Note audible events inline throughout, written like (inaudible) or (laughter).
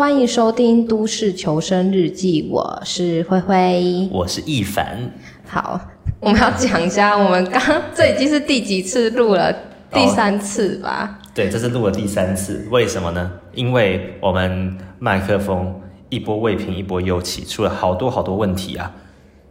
欢迎收听《都市求生日记》，我是灰灰，我是易凡。好，我们要讲一下，我们刚这已经是第几次录了？第三次吧？哦。对，这是录了第三次。为什么呢？因为我们麦克风一波未平一波又起，出了好多好多问题啊。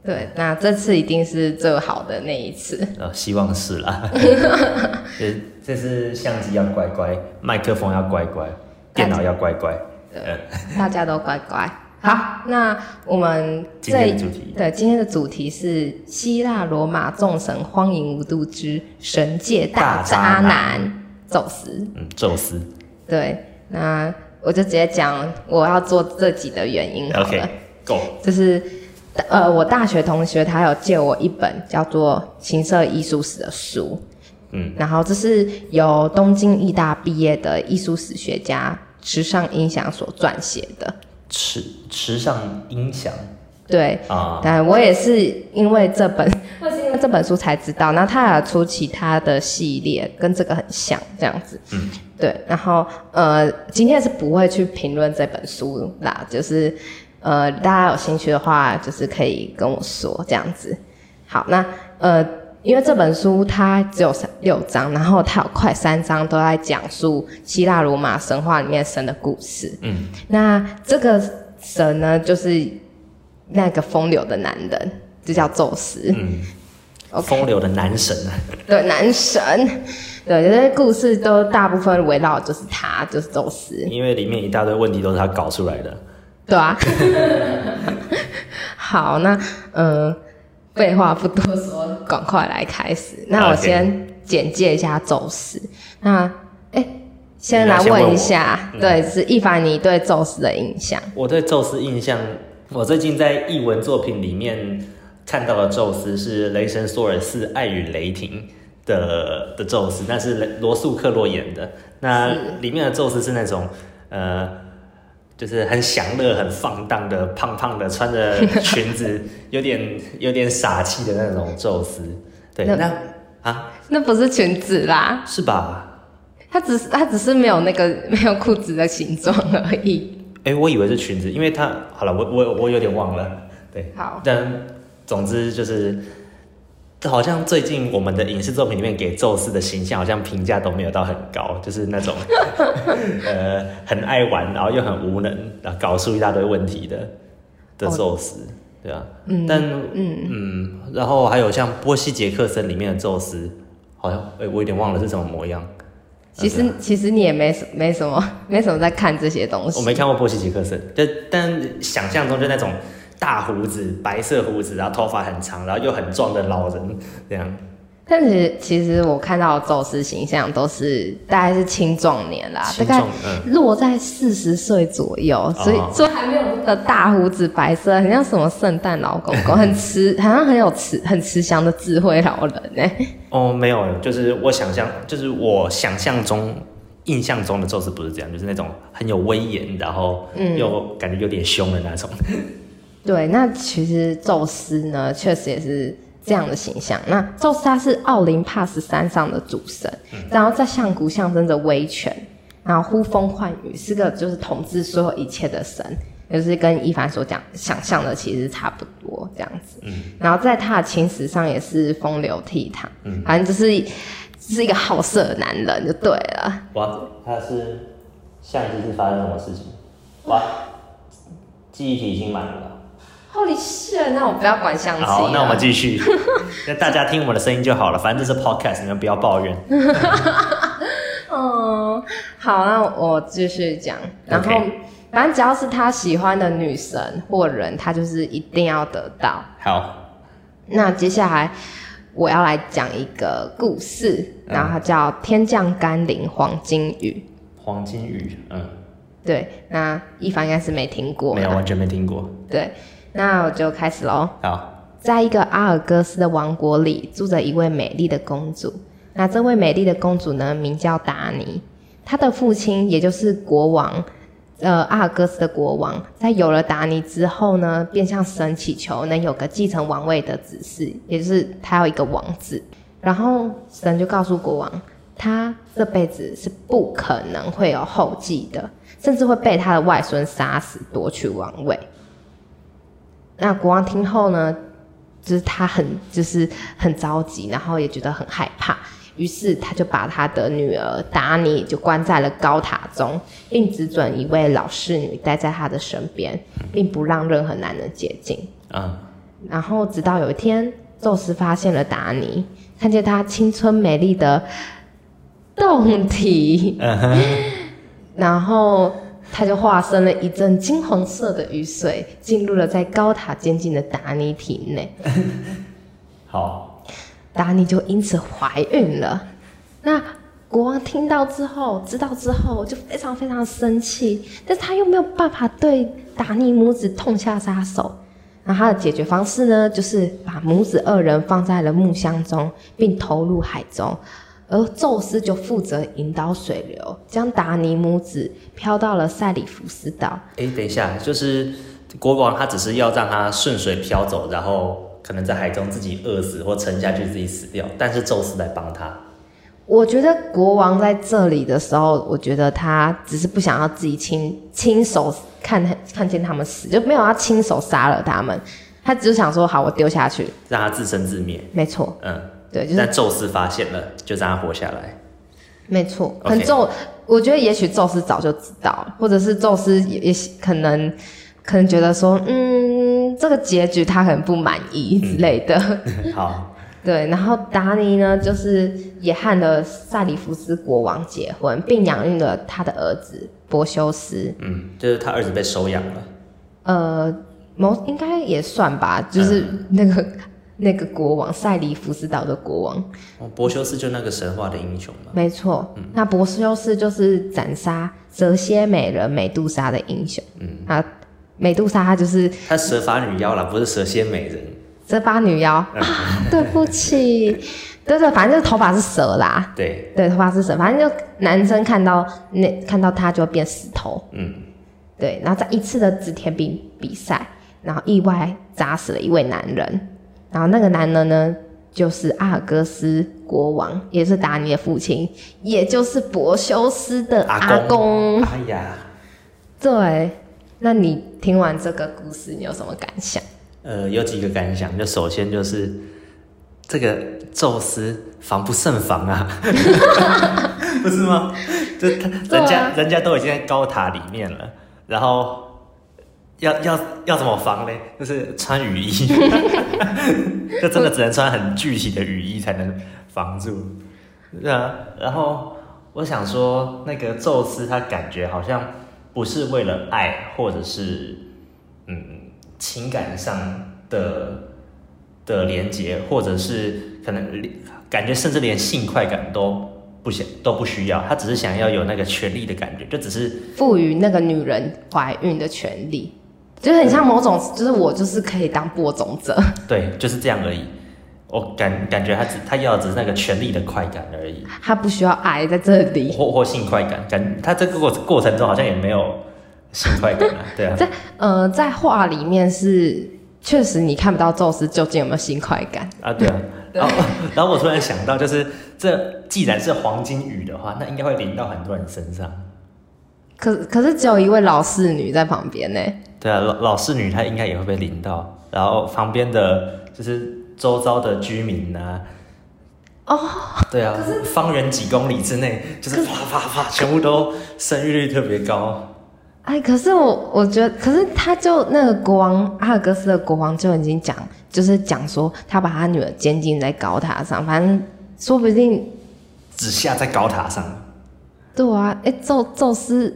对，那这次一定是最好的那一次。呃，希望是啦。(laughs) 这这是相机要乖乖，麦克风要乖乖，电脑要乖乖。对，大家都乖乖。好，那我们今天的主题，对，今天的主题是希腊罗马众神荒淫无度之神界大渣男宙斯。嗯，宙斯。对，那我就直接讲我要做这集的原因好了。OK，Go。就是呃，我大学同学他有借我一本叫做《情色艺术史》的书。嗯，然后这是由东京艺大毕业的艺术史学家。池上音响所撰写的池池上音响，对啊，但我也是因为这本，我是因为 (laughs) 这本书才知道，那他有出其他的系列，跟这个很像这样子，嗯，对，然后呃，今天是不会去评论这本书啦，就是呃，大家有兴趣的话，就是可以跟我说这样子。好，那呃。因为这本书它只有三六章，然后它有快三章都在讲述希腊罗马神话里面神的故事。嗯，那这个神呢，就是那个风流的男人，就叫宙斯。嗯，okay, 风流的男神啊。对，男神。对，这些故事都大部分围绕就是他，就是宙斯。因为里面一大堆问题都是他搞出来的。对啊。(laughs) 好，那嗯。呃废话不多说，赶快来开始。那我先简介一下宙斯。那，哎、欸，先来问一下，对，是易凡，你对宙斯的印象？我对宙斯印象，我最近在译文作品里面看到的宙斯是雷神索尔斯《爱与雷霆》的的宙斯，那是罗素克洛演的。那里面的宙斯是那种，呃。就是很享乐、很放荡的，胖胖的，穿着裙子，有点有点傻气的那种宙斯。对，那，那啊，那不是裙子啦，是吧？他只是他只是没有那个 (laughs) 没有裤子的形状而已。哎、欸，我以为是裙子，因为他好了，我我我有点忘了。对，好，但总之就是。好像最近我们的影视作品里面给宙斯的形象好像评价都没有到很高，就是那种 (laughs) 呃很爱玩，然后又很无能，然后搞出一大堆问题的的宙斯，对啊，嗯，但嗯嗯，然后还有像波西杰克森里面的宙斯，好像哎、欸、我有点忘了是什么模样。其实其实你也没什没什么没什么在看这些东西，我没看过波西杰克森，但但想象中就那种。大胡子，白色胡子，然后头发很长，然后又很壮的老人这样。但是其实我看到的宙斯形象都是大概是青壮年啦，大概落在四十岁左右，嗯、所以说还没有那个大胡子、白色，很像什么圣诞老公公，(laughs) 很慈，好像很有慈、很慈祥的智慧老人呢、欸。哦，没有，就是我想象，就是我想象中、印象中的宙斯不是这样，就是那种很有威严，然后又感觉有点凶的那种。嗯对，那其实宙斯呢，确实也是这样的形象。那宙斯他是奥林帕斯山上的主神，嗯、然后在象谷象征着威权，然后呼风唤雨，是个就是统治所有一切的神，就是跟一凡所讲想象的其实差不多这样子。嗯，然后在他的情史上也是风流倜傥，嗯，反正就是是一个好色的男人就对了。哇，他是相机是发生什么事情？哇，记忆体已经满了。Holy shit，那我不要管相机。好，那我们继续。(laughs) 那大家听我们的声音就好了，反正这是 podcast，你们不要抱怨。嗯，(laughs) 好，那我继续讲。然后.反正只要是他喜欢的女神或人，他就是一定要得到。好，那接下来我要来讲一个故事，嗯、然后它叫《天降甘霖黄金雨》。黄金雨，嗯，对。那一凡应该是没听过，没有，完全没听过。对。那我就开始喽。好，在一个阿尔戈斯的王国里，住着一位美丽的公主。那这位美丽的公主呢，名叫达尼。她的父亲，也就是国王，呃，阿尔戈斯的国王，在有了达尼之后呢，便向神祈求能有个继承王位的子嗣，也就是他要一个王子。然后神就告诉国王，他这辈子是不可能会有后继的，甚至会被他的外孙杀死夺取王位。那国王听后呢，就是他很就是很着急，然后也觉得很害怕，于是他就把他的女儿达尼就关在了高塔中，并只准一位老侍女待在他的身边，并不让任何男人接近。啊，然后直到有一天，宙斯发现了达尼，看见她青春美丽的胴体，然后。他就化身了一阵金黄色的雨水，进入了在高塔监禁的达尼体内。(laughs) 好，达尼就因此怀孕了。那国王听到之后，知道之后就非常非常生气，但是他又没有办法对达尼母子痛下杀手。那他的解决方式呢，就是把母子二人放在了木箱中，并投入海中。而宙斯就负责引导水流，将达尼母子飘到了塞里福斯岛。哎，等一下，就是国王他只是要让他顺水飘走，然后可能在海中自己饿死或沉下去自己死掉，但是宙斯来帮他。我觉得国王在这里的时候，我觉得他只是不想要自己亲亲手看看见他们死，就没有要亲手杀了他们，他只是想说好，我丢下去，让他自生自灭。没错，嗯。对，就是但宙斯发现了，就让他活下来。没错，很宙，Okay. 我觉得也许宙斯早就知道了，或者是宙斯也也可能可能觉得说，嗯，这个结局他可能不满意之类的。嗯、(laughs) 好，对，然后达尼呢，就是也和了塞里福斯国王结婚，并养育了他的儿子柏修斯。嗯，就是他儿子被收养了。呃，某应该也算吧，就是那个。嗯那个国王塞里福斯岛的国王，哦，柏修斯就那个神话的英雄嘛。没错，嗯、那柏修斯就是斩杀蛇蝎美人美杜莎的英雄。嗯，啊，美杜莎她就是她蛇发女妖啦，不是蛇蝎美人。蛇发女妖、嗯、啊，对不起，对对，反正就是头发是蛇啦。对对，头发是蛇，反正就男生看到那看到她就会变石头。嗯，对，然后在一次的织田兵比赛，然后意外砸死了一位男人。然后那个男人呢，就是阿尔戈斯国王，也是达尼的父亲，也就是柏修斯的阿公。哎呀，对，那你听完这个故事，你有什么感想？呃，有几个感想，就首先就是这个宙斯防不胜防啊，(laughs) 不是吗？就他人家、啊、人家都已经在高塔里面了，然后。要要要怎么防呢？就是穿雨衣，(laughs) 就真的只能穿很具体的雨衣才能防住。对啊，然后我想说，那个宙斯他感觉好像不是为了爱，或者是嗯情感上的的连接，或者是可能感觉甚至连性快感都不想都不需要，他只是想要有那个权利的感觉，就只是赋予那个女人怀孕的权利。就是很像某种，就是我就是可以当播种者，对，就是这样而已。我感感觉他只他要的只是那个权力的快感而已，他不需要爱在这里，或或性快感，感他这个过过程中好像也没有性快感啊，(laughs) 对啊。在呃在画里面是确实你看不到宙斯究竟有没有性快感啊，对啊。然后然后我突然想到，就是这既然是黄金雨的话，那应该会淋到很多人身上。可可是只有一位老侍女在旁边呢。对啊，老老侍女她应该也会被淋到，然后旁边的就是周遭的居民啊，哦，对啊，可是方圆几公里之内就是啪啪啪，全部都生育率特别高。哎，可是我我觉得，可是他就那个国王阿尔戈斯的国王就已经讲，就是讲说他把他女儿监禁在高塔上，反正说不定只下在高塔上。对啊，哎，宙宙斯。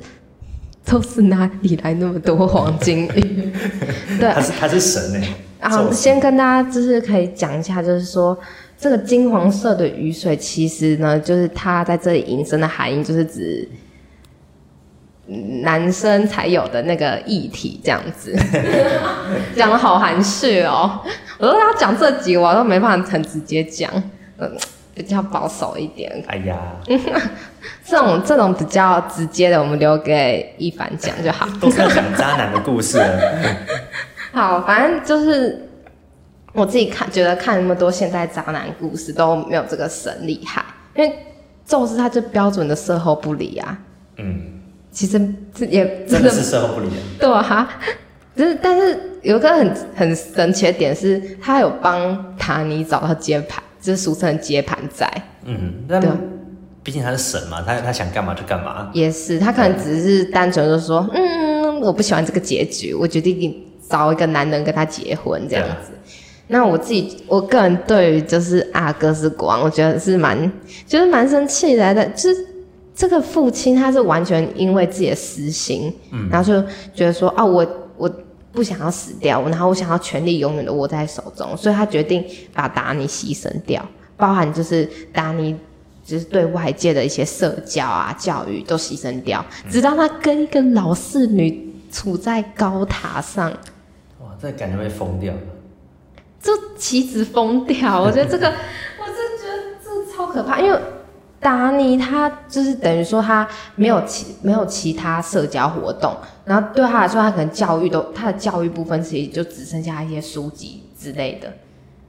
宙斯哪里来那么多黄金雨？(laughs) 对，他是他是神哎。啊，先跟大家就是可以讲一下，就是说这个金黄色的雨水，其实呢，就是它在这里引申的含义，就是指男生才有的那个液体这样子。(laughs) 讲的好含蓄哦，我说他讲这集，我都没办法很直接讲，嗯。比较保守一点。哎呀，(laughs) 这种这种比较直接的，我们留给一凡讲就好。(laughs) 都是讲渣男的故事了。(laughs) 好，反正就是我自己看，觉得看那么多现代渣男故事都没有这个神厉害。因为宙斯他就标准的售后不理啊。嗯，其实这也真的是售后不理的。对啊，就是但是有一个很很神奇的点是，他有帮塔尼找到接盘，就是俗称接盘仔。嗯，那毕竟他是神嘛，他他想干嘛就干嘛。也是，他可能只是单纯的说，嗯，我不喜欢这个结局，我决定找一个男人跟他结婚这样子。那我自己，我个人对于就是阿哥斯国王，我觉得是蛮，就是蛮生气来的。就是这个父亲他是完全因为自己的私心，嗯，然后就觉得说啊，我我不想要死掉，然后我想要权力永远的握在手中，所以他决定把达尼牺牲掉，包含就是达尼就是对外界的一些社交啊、教育都牺牲掉，直到他跟一个老侍女处在高塔上。哇，这感觉会疯掉。就棋子疯掉，我觉得这个，(laughs) 我真觉得这超可怕。因为达尼他就是等于说他没有其没有其他社交活动，然后对他来说，他可能教育都他的教育部分其实就只剩下一些书籍之类的。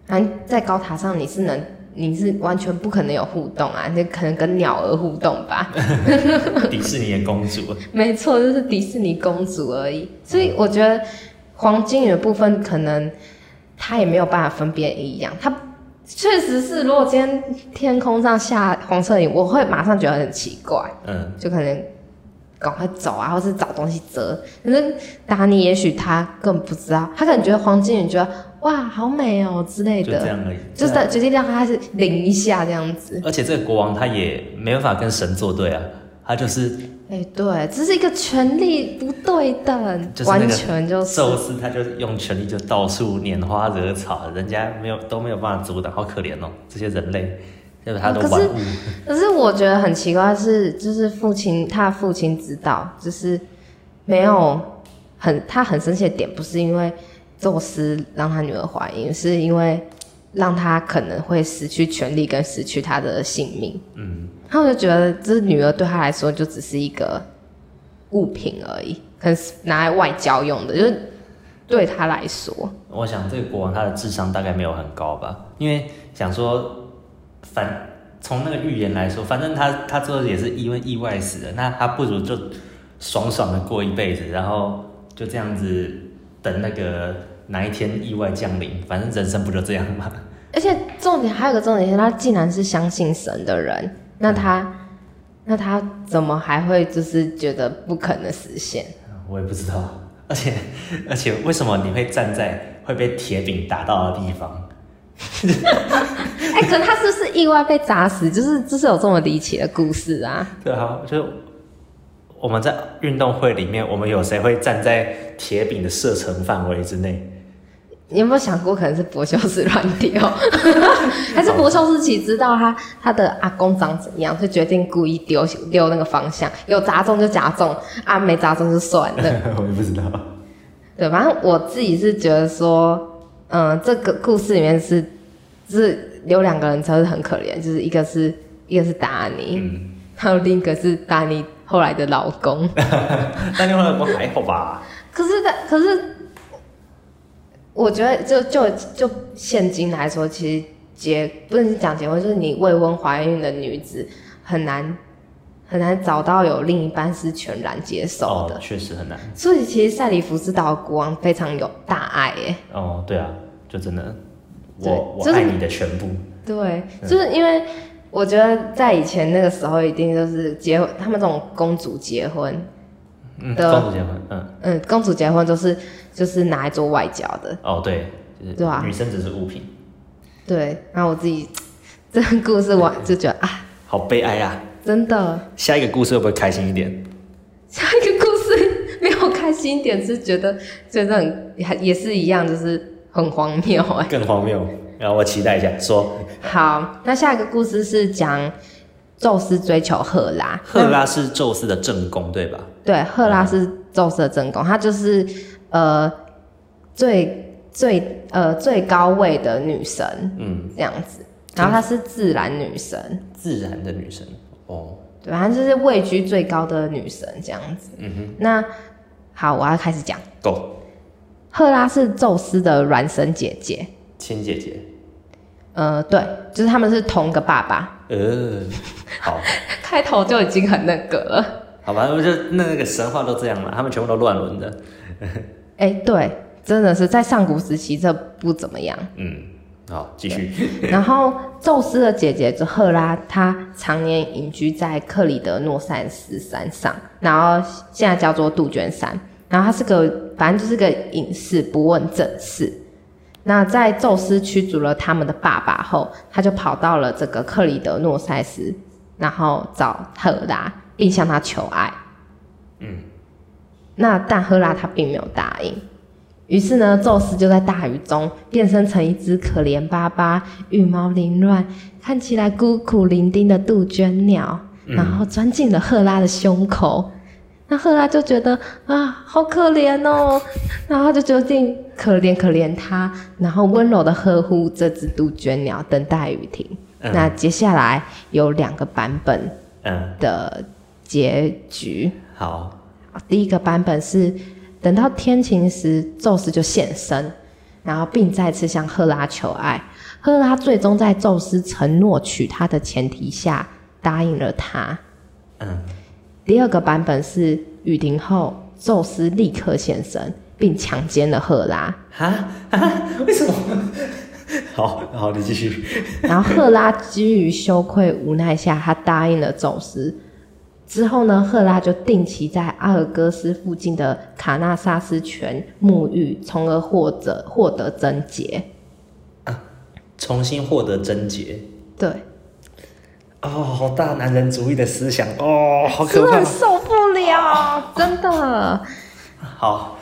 然后在高塔上你是能你是完全不可能有互动啊，你可能跟鸟儿互动吧。(laughs) 迪士尼的公主。(laughs) 没错，就是迪士尼公主而已。所以我觉得黄金鱼的部分可能。他也没有办法分辨一样，他确实是，如果今天天空上下黄色雨，我会马上觉得很奇怪，嗯，就可能赶快走啊，或是找东西遮。可是达尼也许他更不知道，他可能觉得黄金雨觉得哇好美哦、喔、之类的，就这样而已，就是决定让他是淋一下这样子。而且这个国王他也没办法跟神作对啊，他就是。哎、欸，对，这是一个权力不对等，完全就是宙斯，他就用权力就到处拈花惹草，人家没有都没有办法阻挡，好可怜哦，这些人类，就是他的玩物。(laughs) 可是我觉得很奇怪的是，就是父亲，他父亲知道，就是没有很他很生气的点，不是因为宙斯让他女儿怀孕，是因为让他可能会失去权力跟失去他的性命。嗯。他就觉得，这女儿对他来说就只是一个物品而已，可能是拿来外交用的。就是对他来说，我想这个国王他的智商大概没有很高吧，因为想说，反从那个预言来说，反正他他最后也是因为意外死的，那他不如就爽爽的过一辈子，然后就这样子等那个哪一天意外降临，反正人生不就这样吗？而且重点还有个重点是，他竟然是相信神的人。那他，那他怎么还会就是觉得不可能实现？我也不知道。(laughs) 而且，而且为什么你会站在会被铁饼打到的地方？(laughs) 哎、欸，可他是不是意外被砸死？就是就是有这么离奇的故事啊？对啊，就我们在运动会里面，我们有谁会站在铁饼的射程范围之内？你有没有想过，可能是博修斯乱丢，(laughs) 还是博修斯其实知道他他的阿公长怎样，就决定故意丢丢那个方向，有砸中就砸中，啊没砸中就算了。(laughs) 我也不知道。对，反正我自己是觉得说，嗯，这个故事里面是，是有两个人才是很可怜，就是一个是一个是达尼，嗯，还有另一个是达尼后来的老公。(laughs) 达尼后来老公还好吧？可是他，可是。我觉得就就就现今来说，其实结不能讲结婚，就是你未婚怀孕的女子很难很难找到有另一半是全然接受的，哦，确实很难。所以其实塞里福斯岛的国王非常有大爱耶。哦，对啊，就真的，我我爱你的全部。对，就是因为我觉得在以前那个时候，一定就是结婚，他们这种公主结婚。嗯，公主结婚，嗯嗯，公主结婚就是就是拿来做外交的。哦，对，就是对吧？女生只是物品。对，然后我自己 (laughs) 这个故事我就觉得啊，好悲哀啊！真的。下一个故事会不会开心一点？下一个故事没有开心一点，是觉得觉得很也是一样，就是很荒谬哎。更荒谬，然后我期待一下，说。好，那下一个故事是讲。宙斯追求赫拉，赫拉是宙斯的正宫，对吧？对，赫拉是宙斯的正宫，她就是呃最最呃最高位的女神，嗯，这样子。然后她是自然女神，自然的女神哦，对，反正就是位居最高的女神这样子。嗯哼，那好，我要开始讲。Go，赫拉是宙斯的孪生姐姐，亲姐姐。呃，对，就是他们是同个爸爸。呃，好，(laughs) 开头就已经很那个了。好吧，我就那个神话都这样了，他们全部都乱伦的。(laughs) 哎、欸，对，真的是在上古时期，这不怎么样。嗯，好，继续。然后，宙斯的姐姐就赫拉，她常年隐居在克里德诺塞斯山上，然后现在叫做杜鹃山。然后她是个，反正就是个隐士，不问政事。那在宙斯驱逐了他们的爸爸后，他就跑到了这个克里德诺塞斯，然后找赫拉，并向他求爱。嗯。那但赫拉她并没有答应，于是呢，宙斯就在大雨中变身成一只可怜巴巴、羽毛凌乱、看起来孤苦伶仃的杜鹃鸟，然后钻进了赫拉的胸口。那赫拉就觉得啊，好可怜哦，然后就决定可怜可怜他，然后温柔的呵护这只杜鹃鸟，等待雨停。嗯、那接下来有两个版本的结局。嗯、好。第一个版本是等到天晴时，宙斯就现身，然后并再次向赫拉求爱。赫拉最终在宙斯承诺娶她的前提下答应了他。嗯。第二个版本是雨停后，宙斯立刻现身，并强奸了赫拉。哈？哈？为什么？(laughs) 好好，你继续。然后赫拉基于羞愧无奈下，她答应了宙斯。之后呢，赫拉就定期在阿尔戈斯附近的卡纳萨斯泉沐浴，从而获得获得贞洁。啊，重新获得贞洁。对。哦，好大男人主义的思想哦，好可怕，受不了，(laughs) 真的。好。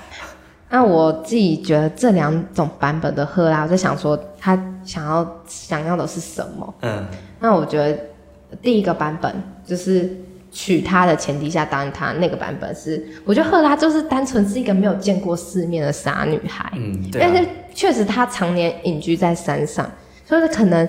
那我自己觉得这两种版本的赫拉，我在想说他想要想要的是什么？嗯。那我觉得第一个版本就是。娶她的前提下答应他那个版本是，我觉得赫拉就是单纯是一个没有见过世面的傻女孩，嗯，对啊，但是确实她常年隐居在山上，所以可能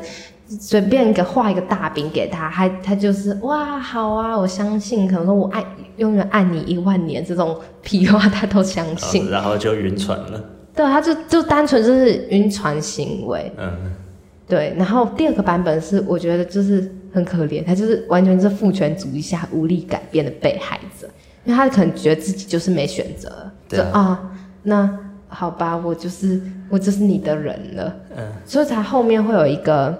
随便一个画一个大饼给她，她她就是哇好啊，我相信，可能说我爱永远爱你一万年这种屁话她都相信，然后就晕船了，对，她就就单纯就是晕船行为，嗯，对，然后第二个版本是我觉得就是。很可怜，他就是完全是父权主义下无力改变的被害者，因为他可能觉得自己就是没选择，对啊，啊，那好吧，我就是我就是你的人了，嗯，所以才后面会有一个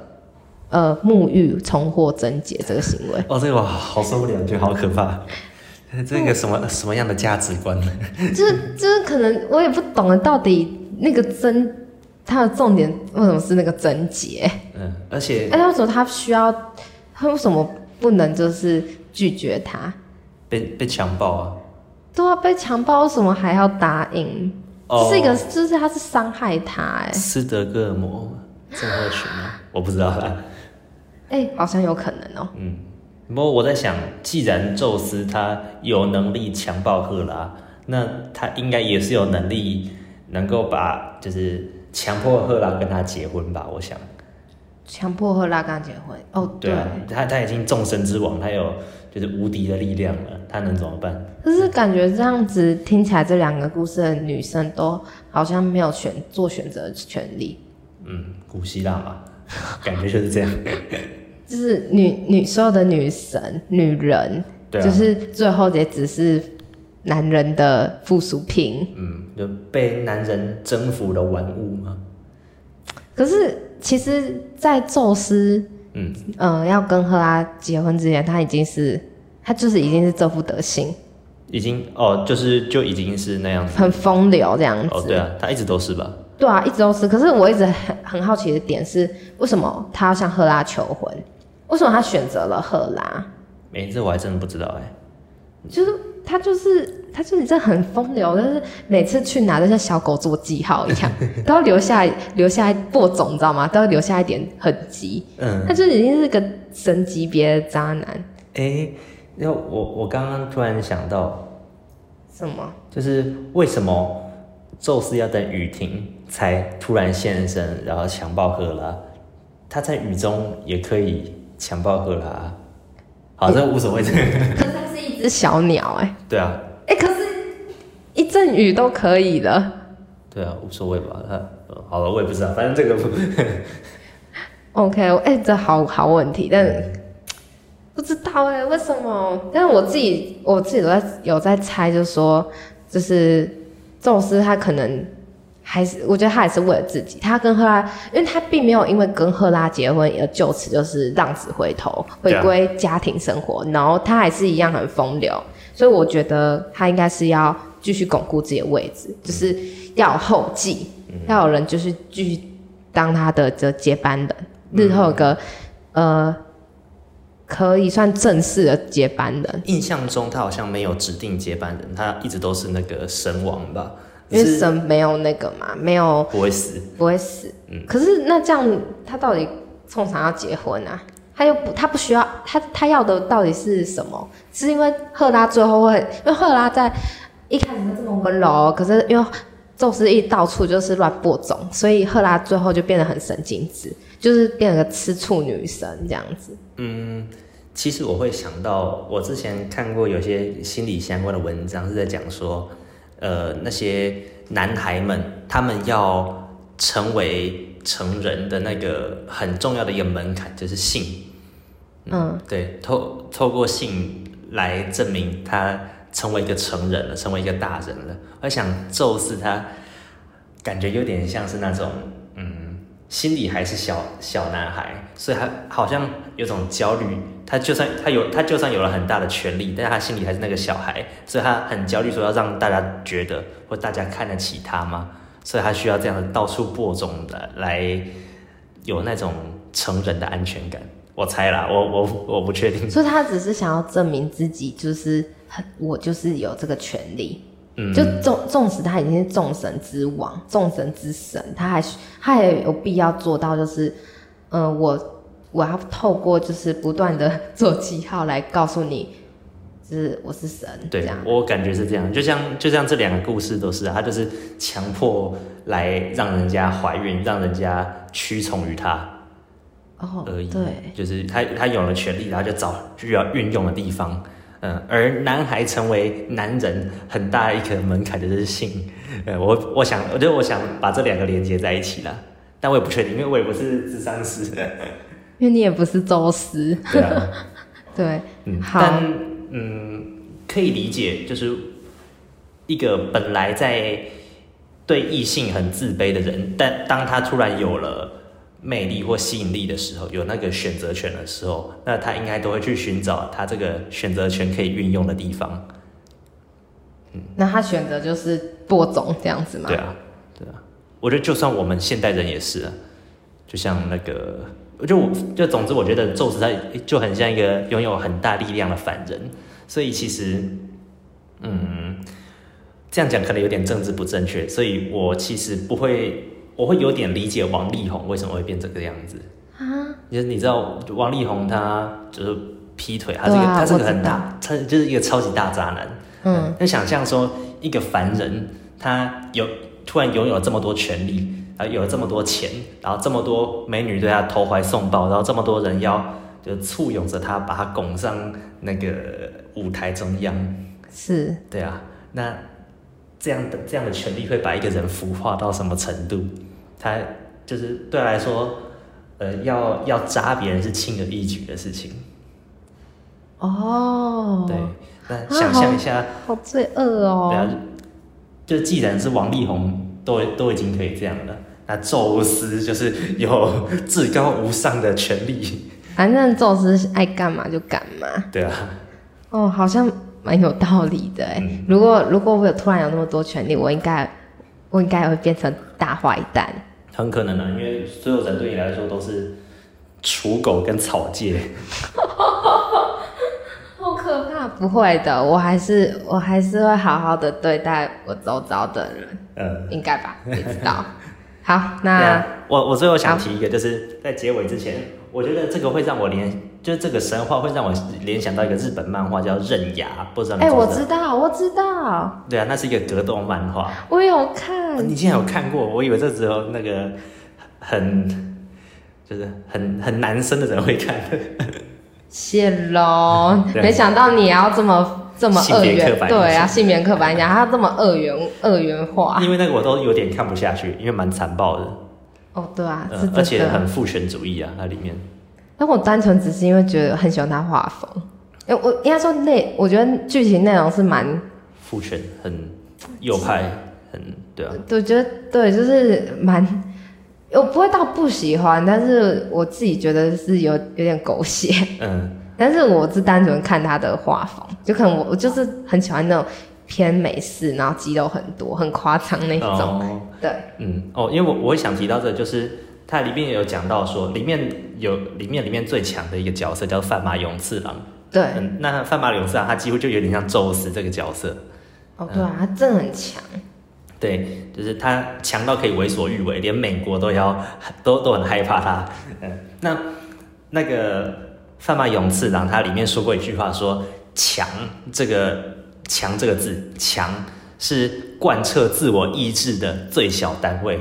呃沐浴重获贞洁这个行为。哦，这个好受不了，觉得好可怕，(laughs) 这个什么、嗯、什么样的价值观呢？(laughs) 就是就是可能我也不懂了，到底那个贞，它的重点为什么是那个贞洁？嗯，而且而且为什么他需要？他为什么不能就是拒绝他？被被强暴啊？对啊，被强暴为什么还要答应？这、oh, 是一个，就是他是伤害他哎。斯德哥尔摩症候群吗？我不知道啦。哎、欸，好像有可能哦、喔。嗯，不过我在想，既然宙斯他有能力强暴赫拉，那他应该也是有能力能够把就是强迫赫拉跟他结婚吧？我想。强迫赫拉跟他结婚哦，对，对啊，他他已经众神之王，他有就是无敌的力量了，他能怎么办？可是感觉这样子听起来，这两个故事的女生都好像没有选做选择的权利。嗯，古希腊嘛，(laughs) 感觉就是这样。(laughs) 就是女女所有的女神女人，对啊，就是最后也只是男人的附属品。嗯，就被男人征服的玩物嘛。可是。其实，在宙斯，嗯，呃，要跟赫拉结婚之前，他已经是，他就是已经是这副德行，已经哦，就是就已经是那样子，很风流这样子。哦，对啊，他一直都是吧？对啊，一直都是。可是我一直很很好奇的点是，为什么他要向赫拉求婚？为什么他选择了赫拉？没，这我还真的不知道哎。就是他就是。他就是这很风流，但是每次去哪都像小狗做记号一样，(laughs) 都要留下留下播种，你知道吗？都要留下一点痕迹。嗯，他就已经是个神级别的渣男。哎、欸，那我我刚刚突然想到，什么？就是为什么宙斯要等雨停才突然现身，然后强暴赫拉？他在雨中也可以强暴赫拉。好，这无所谓。小鸟、欸，哎。对啊。哎、欸，可是，一阵雨都可以的。对啊，无所谓吧。他好了，我也不知道，反正这个不。(laughs) OK，哎、欸，这好好问题，但不知道哎、欸，为什么？但是我自己我自己都在有在猜，就是说，就是宙斯他可能还是，我觉得他也是为了自己，他跟赫拉，因为他并没有因为跟赫拉结婚而就此就是浪子回头，回归家庭生活，然后他还是一样很风流，所以我觉得他应该是要继续巩固自己的位置，就是要有后继，要有人就是继续当他的这接班人。日后有个，呃，可以算正式的接班人。印象中他好像没有指定接班人，他一直都是那个神王吧？因为神没有那个嘛，没有不会死，不会死。嗯。可是那这样，他到底冲啥要结婚啊？他又不，他不需要，他他要的到底是什么？是因为赫拉最后会，因为赫拉在一开始是这么温柔，可是因为宙斯一到处就是乱播种，所以赫拉最后就变得很神经质。就是变了个吃醋女神这样子。嗯，其实我会想到，我之前看过有些心理相关的文章是在讲说，呃，那些男孩们他们要成为成人的那个很重要的一个门槛就是性。嗯，嗯对，透透过性来证明他成为一个成人了，成为一个大人了。我想宙斯他感觉有点像是那种。嗯心里还是小小男孩，所以他好像有种焦虑。他就算他有他就算有了很大的权力，但是他心里还是那个小孩，所以他很焦虑，说要让大家觉得或大家看得起他吗？所以他需要这样的到处播种的来有那种成人的安全感。我猜啦，我我我不确定。所以他只是想要证明自己，就是很我就是有这个权利。嗯就纵纵使他已经是众神之王、众神之神，他还他也有必要做到，就是，嗯、呃，我我要透过就是不断的做记号来告诉你，就是我是神。对，我感觉是这样，就像就像这两个故事都是，他就是强迫来让人家怀孕，让人家屈从于他，哦而已。对，就是他他有了权利，然后就找需要运用的地方。嗯，而男孩成为男人很大一个门槛就是性。呃，我我想，我觉得我想把这两个连接在一起了，但我也不确定，因为我也不是智商师，因为你也不是宙斯。对啊，(laughs) 对，嗯，好但嗯，可以理解，就是一个本来在对异性很自卑的人，但当他突然有了。魅力或吸引力的时候，有那个选择权的时候，那他应该都会去寻找他这个选择权可以运用的地方。嗯，那他选择就是播种这样子吗？对啊，对啊。我觉得就算我们现代人也是啊，就像那个，就我就总之，我觉得宙斯他就很像一个拥有很大力量的凡人，所以其实，嗯，这样讲可能有点政治不正确，所以我其实不会。我会有点理解王力宏为什么会变这个样子啊？就是你知道王力宏他就是劈腿，他这个、啊、他是个很大，他就是一个超级大渣男。嗯，那想象说一个凡人，他有突然拥有这么多权利，然后有了这么多钱，然后这么多美女对他投怀送抱，然后这么多人要就簇拥着他，把他拱上那个舞台中央。是，对啊，那。这样的这样的权利会把一个人腐化到什么程度？他就是对他来说，呃，要要扎别人是轻而易举的事情。哦，对，那想象一下，啊、好，好罪恶哦。对啊，就既然是王力宏都都已经可以这样了，那宙斯就是有至高无上的权利。反正宙斯爱干嘛就干嘛。对啊。哦，好像。蛮有道理的哎，嗯、如果如果我有突然有那么多权利，我应该我应该会变成大坏蛋。很可能啊，因为所有人对你来说都是刍狗跟草芥。(laughs) 不会的，我还是我还是会好好的对待我周遭的人。嗯，应该吧？(laughs) 不知道。好，那我我最后想提一个，就是在结尾之前，我觉得这个会让我联，就是这个神话会让我联想到一个日本漫画叫《刃牙》，不知道？哎，我知道，我知道。对啊，那是一个格斗漫画。我有看。你竟然有看过？我以为这只有那个很就是很很男生的人会看。谢喽，(laughs) 没想到你要这么。这么二元，对啊，性别刻板讲，他这么二元二元化，因为那个我都有点看不下去，因为蛮残暴的。哦，对啊，呃、而且很父权主义啊，那里面。那我单纯只是因为觉得很喜欢他画风，哎，我应该说内，我觉得剧情内容是蛮父权，很右派，很对啊。我觉得对，就是蛮，我不会到不喜欢，但是我自己觉得是有有点狗血。嗯。(laughs) 但是我是单纯看他的画风，就可能我我就是很喜欢那种偏美式，然后肌肉很多、很夸张那种。哦、对，嗯，哦，因为我我会想提到这个，就是。它里面也有讲到说，里面有里面里面最强的一个角色叫范马勇次郎。对，嗯，那范马勇次郎他几乎就有点像宙斯这个角色。哦，对啊，他真的很强。对，就是他强到可以为所欲为，连美国都要都都很害怕他。嗯，那那个范马勇次郎他里面说过一句话，说强这个强这个字，强是贯彻自我意志的最小单位。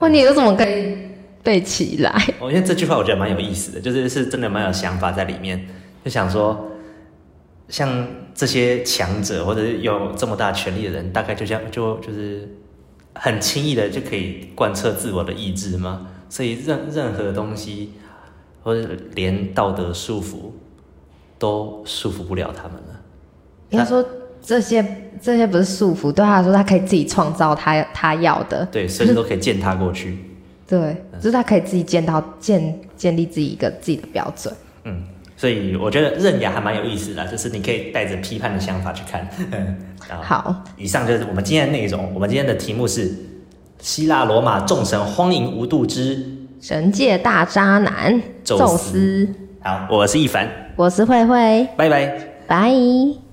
哇，你有什么可以背起来？我觉得这句话我觉得蛮有意思的，就是是真的蛮有想法在里面。就想说，像这些强者或者是有这么大权力的人，大概就这样就就是很轻易的就可以贯彻自我的意志吗？所以任任何东西或者连道德束缚都束缚不了他们了。应该说这些。这些不是束缚，对他来说，他可以自己创造他他要的，对，随时都可以践踏过去。对，嗯、就是他可以自己建到建建立自己一个自己的标准。嗯，所以我觉得认牙还蛮有意思的，就是你可以带着批判的想法去看。(laughs) 好，以上就是我们今天的内容。我们今天的题目是希腊罗马众神荒淫无度之神界大渣男宙斯。好，我是一凡，我是慧慧，拜拜，拜。